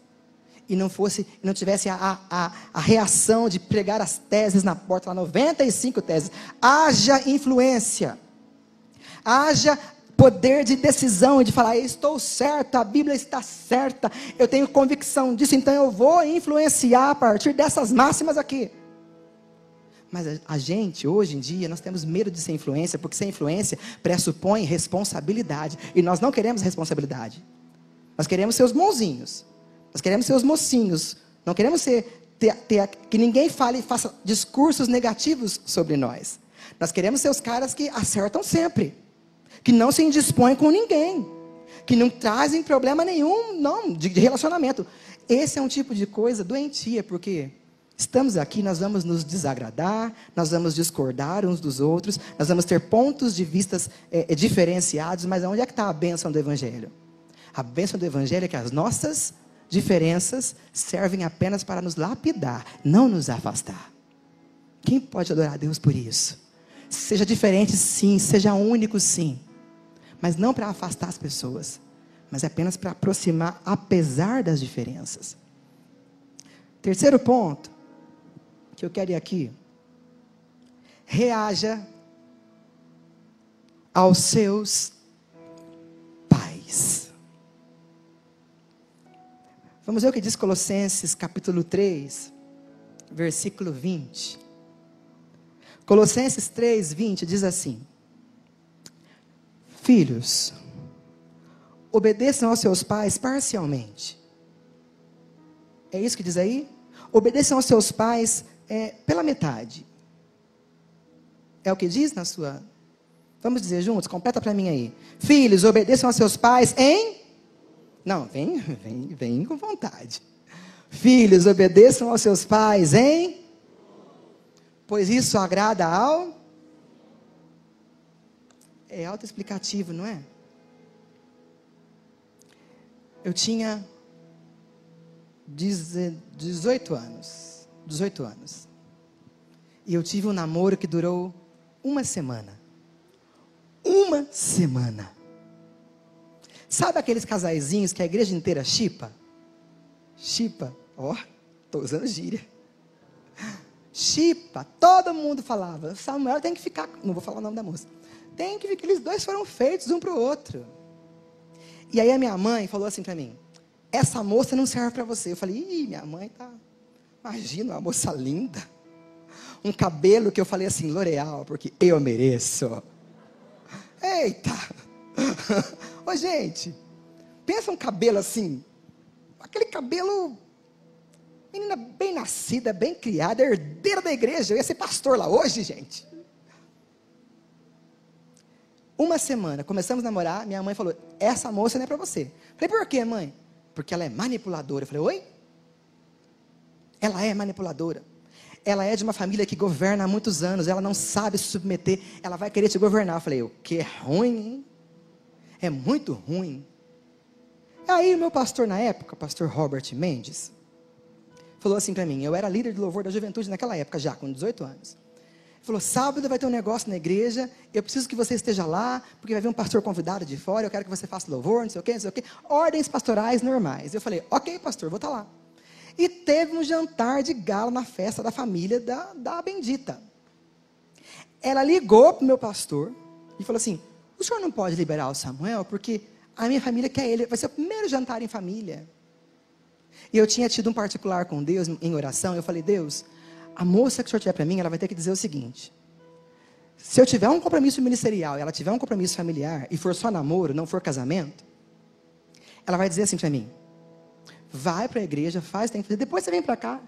E não fosse, não tivesse a, a, a reação de pregar as teses na porta, lá 95 teses. Haja influência. Haja poder de decisão de falar, estou certo, a Bíblia está certa, eu tenho convicção disso, então eu vou influenciar a partir dessas máximas aqui. Mas a, gente, hoje em dia, nós temos medo de ser influência, porque ser influência pressupõe responsabilidade. E nós não queremos responsabilidade. Nós queremos ser os bonzinhos. Nós queremos ser os mocinhos. Não queremos ser ter, ter, que ninguém fale e faça discursos negativos sobre nós. Nós queremos ser os caras que acertam sempre. Que não se indispõem com ninguém. Que não trazem problema nenhum, não, de, de relacionamento. Esse é um tipo de coisa doentia, porque Estamos aqui, nós vamos nos desagradar, nós vamos discordar uns dos outros, nós vamos ter pontos de vistas é, é, diferenciados, mas onde é que está a bênção do Evangelho? A bênção do Evangelho é que as nossas diferenças servem apenas para nos lapidar, não nos afastar. Quem pode adorar a Deus por isso? Seja diferente, sim, seja único, sim, mas não para afastar as pessoas, mas apenas para aproximar, apesar das diferenças. Terceiro ponto, que eu quero ir aqui. Reaja aos seus pais. Vamos ver o que diz Colossenses capítulo 3, versículo 20. Colossenses 3, 20 diz assim: Filhos, obedeçam aos seus pais parcialmente. É isso que diz aí? Obedeçam aos seus pais é, pela metade. É o que diz na sua. Vamos dizer juntos? Completa para mim aí. Filhos, obedeçam a seus pais em. Não, vem, (laughs) vem, vem com vontade. Filhos, obedeçam aos seus pais em. Pois isso agrada ao. É autoexplicativo, não é? Eu tinha 18 anos. 18 anos. E eu tive um namoro que durou uma semana. Uma semana. Sabe aqueles casaizinhos que a igreja inteira chipa? Chipa, ó, estou usando gíria. Chipa, todo mundo falava. Samuel tem que ficar, não vou falar o nome da moça. Tem que ficar, eles dois foram feitos um para o outro. E aí a minha mãe falou assim para mim: essa moça não serve para você. Eu falei: ih, minha mãe tá Imagina uma moça linda. Um cabelo que eu falei assim, L'Oreal, porque eu mereço. Eita! (laughs) Ô gente, pensa um cabelo assim, aquele cabelo, menina bem nascida, bem criada, herdeira da igreja, eu ia ser pastor lá hoje, gente. Uma semana, começamos a namorar, minha mãe falou, essa moça não é para você. Falei, por quê, mãe? Porque ela é manipuladora. Eu falei, oi? Ela é manipuladora. Ela é de uma família que governa há muitos anos. Ela não sabe se submeter. Ela vai querer te governar. Eu falei, o que é ruim, hein? É muito ruim. Aí o meu pastor na época, pastor Robert Mendes, falou assim para mim. Eu era líder de louvor da juventude naquela época, já com 18 anos. Falou: sábado vai ter um negócio na igreja, eu preciso que você esteja lá, porque vai vir um pastor convidado de fora, eu quero que você faça louvor, não sei o quê, não sei o quê. Ordens pastorais normais. Eu falei: ok, pastor, vou estar lá. E teve um jantar de gala na festa da família da, da bendita. Ela ligou para o meu pastor e falou assim: o senhor não pode liberar o Samuel, porque a minha família quer ele, vai ser o primeiro jantar em família. E eu tinha tido um particular com Deus em oração, eu falei: Deus, a moça que o senhor tiver para mim, ela vai ter que dizer o seguinte: se eu tiver um compromisso ministerial e ela tiver um compromisso familiar, e for só namoro, não for casamento, ela vai dizer assim para mim: Vai para a igreja, faz, tem que fazer. Depois você vem para cá.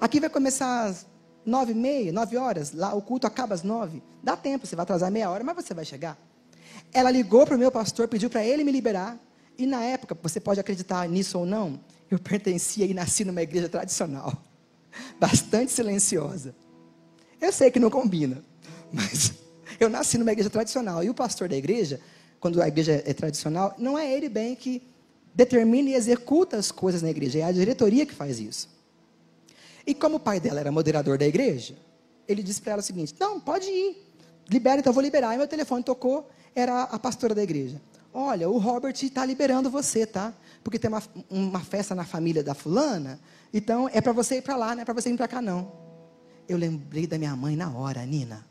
Aqui vai começar às nove e meia, nove horas. Lá o culto acaba às nove. Dá tempo, você vai atrasar meia hora, mas você vai chegar. Ela ligou para o meu pastor, pediu para ele me liberar. E na época, você pode acreditar nisso ou não, eu pertencia e nasci numa igreja tradicional, bastante silenciosa. Eu sei que não combina, (laughs) mas eu nasci numa igreja tradicional. E o pastor da igreja, quando a igreja é tradicional, não é ele bem que determina e executa as coisas na igreja, é a diretoria que faz isso. E como o pai dela era moderador da igreja, ele disse para ela o seguinte: Não, pode ir, libera, então eu vou liberar. E meu telefone tocou, era a pastora da igreja. Olha, o Robert está liberando você, tá? Porque tem uma, uma festa na família da fulana, então é para você ir para lá, não é para você ir para cá, não. Eu lembrei da minha mãe na hora, Nina.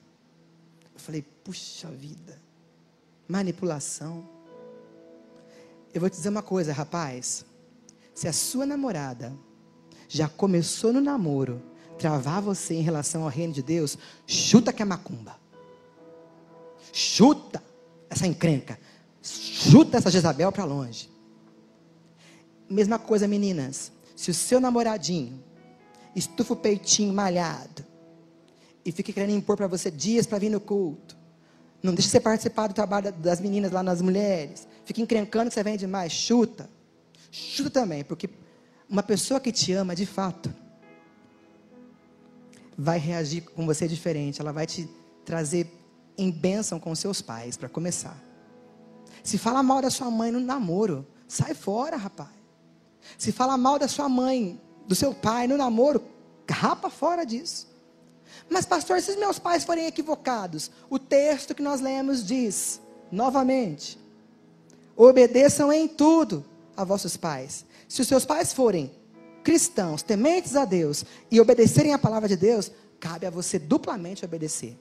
Eu falei, puxa vida, manipulação. Eu vou te dizer uma coisa, rapaz. Se a sua namorada já começou no namoro, travar você em relação ao reino de Deus, chuta que é macumba. Chuta essa encrenca. Chuta essa Jezabel para longe. Mesma coisa, meninas. Se o seu namoradinho estufa o peitinho malhado e fica querendo impor para você dias para vir no culto, não deixa você participar do trabalho das meninas lá nas mulheres, fica encrencando que você vem demais, chuta. Chuta também, porque uma pessoa que te ama de fato vai reagir com você diferente, ela vai te trazer em bênção com seus pais, para começar. Se fala mal da sua mãe no namoro, sai fora, rapaz. Se fala mal da sua mãe, do seu pai no namoro, rapa fora disso. Mas, pastor, se os meus pais forem equivocados, o texto que nós lemos diz, novamente, obedeçam em tudo a vossos pais. Se os seus pais forem cristãos, tementes a Deus e obedecerem a palavra de Deus, cabe a você duplamente obedecer.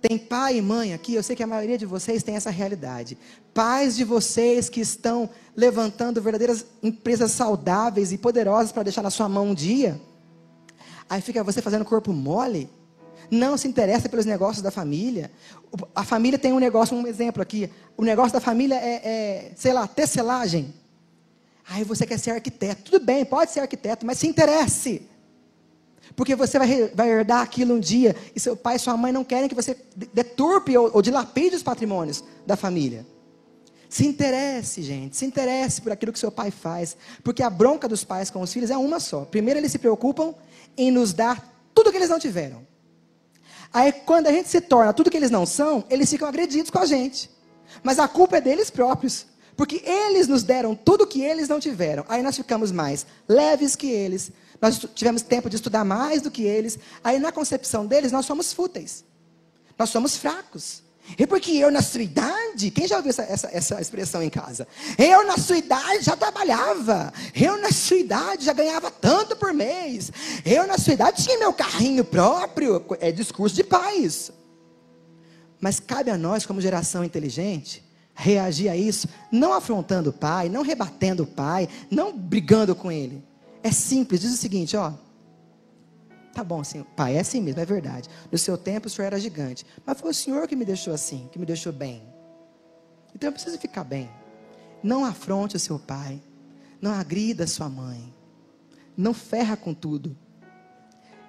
Tem pai e mãe aqui, eu sei que a maioria de vocês tem essa realidade. Pais de vocês que estão levantando verdadeiras empresas saudáveis e poderosas para deixar na sua mão um dia. Aí fica você fazendo corpo mole. Não se interessa pelos negócios da família. A família tem um negócio, um exemplo aqui. O negócio da família é, é sei lá, tecelagem. Aí você quer ser arquiteto. Tudo bem, pode ser arquiteto, mas se interesse. Porque você vai, vai herdar aquilo um dia. E seu pai e sua mãe não querem que você deturpe ou, ou dilapide os patrimônios da família. Se interesse, gente. Se interesse por aquilo que seu pai faz. Porque a bronca dos pais com os filhos é uma só. Primeiro, eles se preocupam em nos dar tudo que eles não tiveram. Aí, quando a gente se torna tudo que eles não são, eles ficam agredidos com a gente. Mas a culpa é deles próprios. Porque eles nos deram tudo que eles não tiveram. Aí nós ficamos mais leves que eles. Nós tivemos tempo de estudar mais do que eles. Aí na concepção deles, nós somos fúteis. Nós somos fracos. E porque eu, na sua idade, quem já ouviu essa, essa, essa expressão em casa? Eu, na sua idade, já trabalhava. Eu, na sua idade, já ganhava tanto por mês. Eu, na sua idade, tinha meu carrinho próprio. É discurso de pais. Mas cabe a nós, como geração inteligente, reagir a isso, não afrontando o pai, não rebatendo o pai, não brigando com ele. É simples, diz o seguinte, ó. Tá bom, senhor, pai, é assim mesmo, é verdade. No seu tempo o senhor era gigante, mas foi o senhor que me deixou assim, que me deixou bem. Então eu preciso ficar bem. Não afronte o seu pai, não agrida a sua mãe, não ferra com tudo.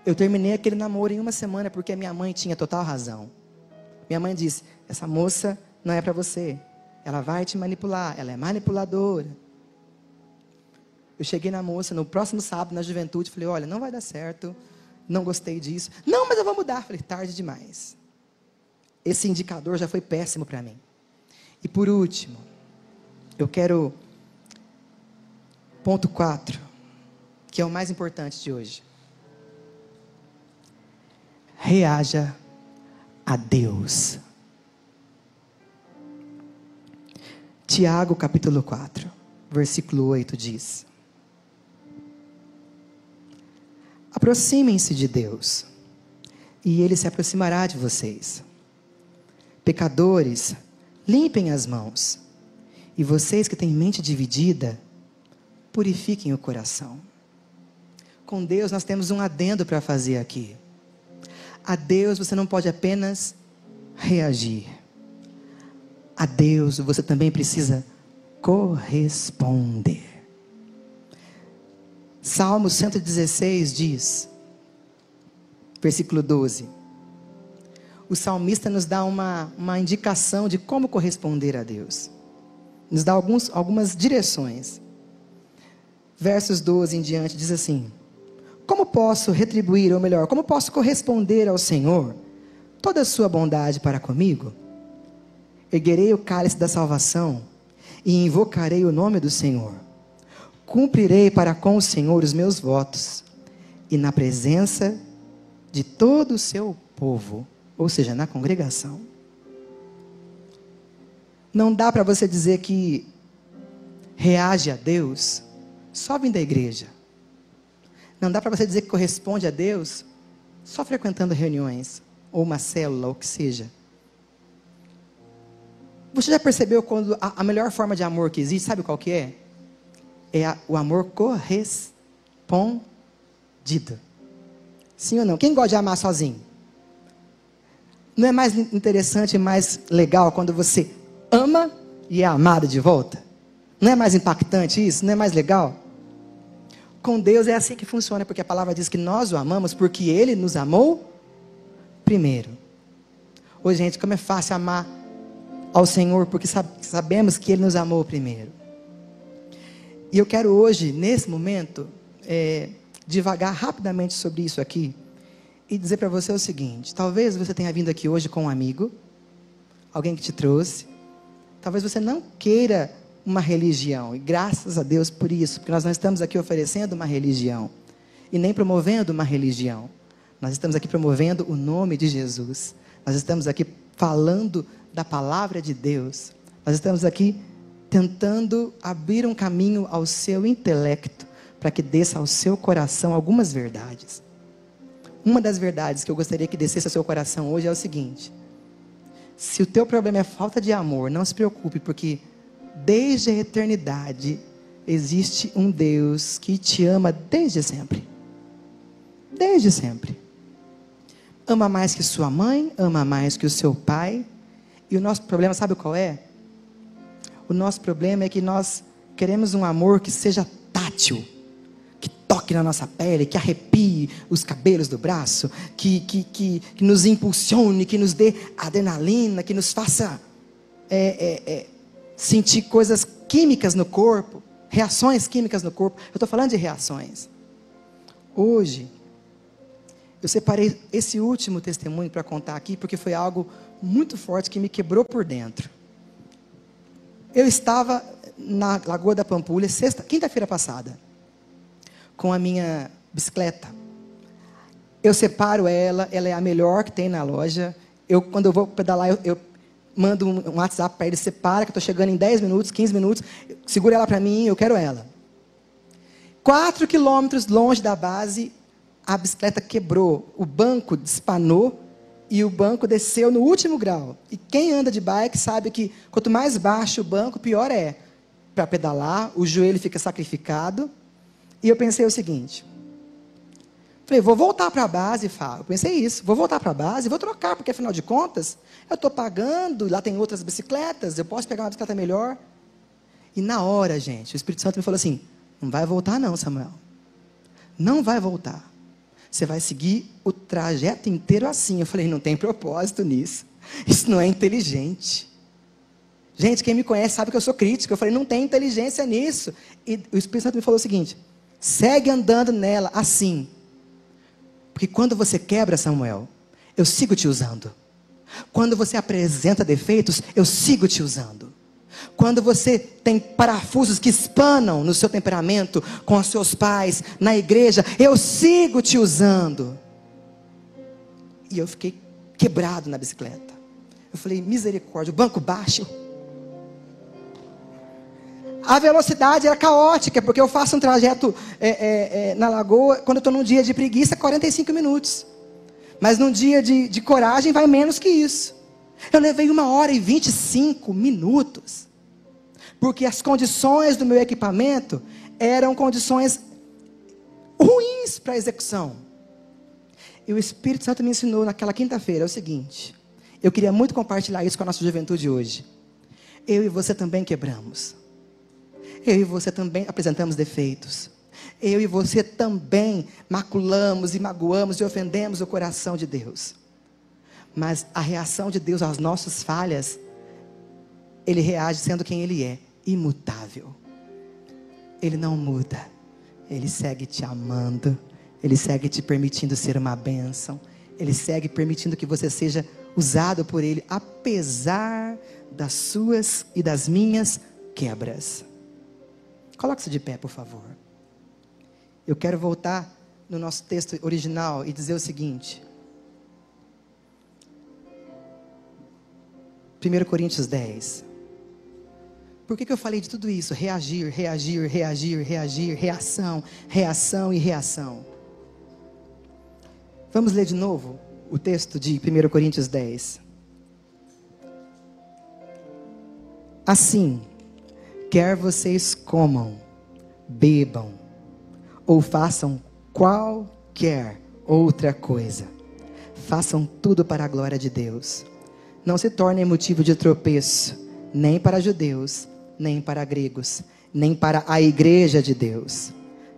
Eu terminei aquele namoro em uma semana porque a minha mãe tinha total razão. Minha mãe disse: essa moça não é para você. Ela vai te manipular, ela é manipuladora. Eu cheguei na moça no próximo sábado, na juventude, falei: olha, não vai dar certo, não gostei disso. Não, mas eu vou mudar. Falei: tarde demais. Esse indicador já foi péssimo para mim. E por último, eu quero. Ponto 4, que é o mais importante de hoje. Reaja a Deus. Tiago capítulo 4, versículo 8 diz: Aproximem-se de Deus, e Ele se aproximará de vocês. Pecadores, limpem as mãos, e vocês que têm mente dividida, purifiquem o coração. Com Deus nós temos um adendo para fazer aqui. A Deus você não pode apenas reagir a Deus, você também precisa corresponder. Salmo 116 diz, versículo 12: o salmista nos dá uma, uma indicação de como corresponder a Deus, nos dá alguns, algumas direções. versos 12 em diante, diz assim: Como posso retribuir, ou melhor, como posso corresponder ao Senhor toda a sua bondade para comigo? Erguerei o cálice da salvação e invocarei o nome do Senhor. Cumprirei para com o Senhor os meus votos, e na presença de todo o seu povo, ou seja, na congregação. Não dá para você dizer que reage a Deus só vindo da igreja. Não dá para você dizer que corresponde a Deus só frequentando reuniões, ou uma célula, ou o que seja. Você já percebeu quando a, a melhor forma de amor que existe, sabe qual que é? É a, o amor correspondido. Sim ou não? Quem gosta de amar sozinho? Não é mais interessante e mais legal quando você ama e é amado de volta? Não é mais impactante isso? Não é mais legal? Com Deus é assim que funciona, porque a palavra diz que nós o amamos porque Ele nos amou primeiro. Hoje, gente, como é fácil amar ao Senhor, porque sabemos que Ele nos amou primeiro. E eu quero hoje, nesse momento, é, devagar rapidamente sobre isso aqui e dizer para você o seguinte: talvez você tenha vindo aqui hoje com um amigo, alguém que te trouxe, talvez você não queira uma religião. E graças a Deus por isso, porque nós não estamos aqui oferecendo uma religião e nem promovendo uma religião. Nós estamos aqui promovendo o nome de Jesus. Nós estamos aqui falando da palavra de Deus. Nós estamos aqui tentando abrir um caminho ao seu intelecto para que desça ao seu coração algumas verdades. Uma das verdades que eu gostaria que descesse ao seu coração hoje é o seguinte: se o teu problema é falta de amor, não se preocupe, porque desde a eternidade, existe um Deus que te ama desde sempre. Desde sempre. Ama mais que sua mãe, ama mais que o seu pai. E o nosso problema, sabe qual é? O nosso problema é que nós queremos um amor que seja tátil, que toque na nossa pele, que arrepie os cabelos do braço, que, que, que, que nos impulsione, que nos dê adrenalina, que nos faça é, é, é, sentir coisas químicas no corpo, reações químicas no corpo. Eu estou falando de reações. Hoje, eu separei esse último testemunho para contar aqui, porque foi algo muito forte que me quebrou por dentro. Eu estava na Lagoa da Pampulha, sexta, quinta-feira passada, com a minha bicicleta. Eu separo ela, ela é a melhor que tem na loja. Eu, quando eu vou pedalar, eu, eu mando um WhatsApp para ele, separa, que eu estou chegando em 10 minutos, 15 minutos, segura ela para mim, eu quero ela. Quatro quilômetros longe da base, a bicicleta quebrou, o banco despanou e o banco desceu no último grau. E quem anda de bike sabe que quanto mais baixo o banco, pior é. Para pedalar, o joelho fica sacrificado. E eu pensei o seguinte: Falei, vou voltar para a base, Fábio. Pensei isso, vou voltar para a base, vou trocar, porque afinal de contas, eu estou pagando, lá tem outras bicicletas, eu posso pegar uma bicicleta melhor. E na hora, gente, o Espírito Santo me falou assim: não vai voltar, não, Samuel. Não vai voltar. Você vai seguir o trajeto inteiro assim. Eu falei, não tem propósito nisso. Isso não é inteligente. Gente, quem me conhece sabe que eu sou crítico. Eu falei, não tem inteligência nisso. E o Espírito Santo me falou o seguinte: segue andando nela assim. Porque quando você quebra, Samuel, eu sigo te usando. Quando você apresenta defeitos, eu sigo te usando. Quando você tem parafusos que espanam no seu temperamento, com os seus pais, na igreja, eu sigo te usando. E eu fiquei quebrado na bicicleta. Eu falei, misericórdia, o banco baixo. A velocidade era caótica, porque eu faço um trajeto é, é, é, na lagoa, quando eu estou num dia de preguiça, 45 minutos. Mas num dia de, de coragem, vai menos que isso. Eu levei uma hora e 25 minutos. Porque as condições do meu equipamento eram condições ruins para execução. E o Espírito Santo me ensinou naquela quinta-feira o seguinte: eu queria muito compartilhar isso com a nossa juventude hoje. Eu e você também quebramos. Eu e você também apresentamos defeitos. Eu e você também maculamos e magoamos e ofendemos o coração de Deus. Mas a reação de Deus às nossas falhas, Ele reage sendo quem Ele é, imutável. Ele não muda. Ele segue te amando, Ele segue te permitindo ser uma bênção, Ele segue permitindo que você seja usado por Ele, apesar das suas e das minhas quebras. Coloque-se de pé, por favor. Eu quero voltar no nosso texto original e dizer o seguinte. 1 Coríntios 10. Por que, que eu falei de tudo isso? Reagir, reagir, reagir, reagir, reação, reação e reação. Vamos ler de novo o texto de 1 Coríntios 10. Assim, quer vocês comam, bebam, ou façam qualquer outra coisa, façam tudo para a glória de Deus. Não se tornem motivo de tropeço, nem para judeus, nem para gregos, nem para a igreja de Deus.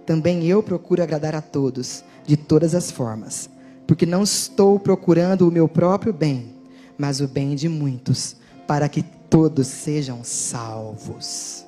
Também eu procuro agradar a todos, de todas as formas, porque não estou procurando o meu próprio bem, mas o bem de muitos, para que todos sejam salvos.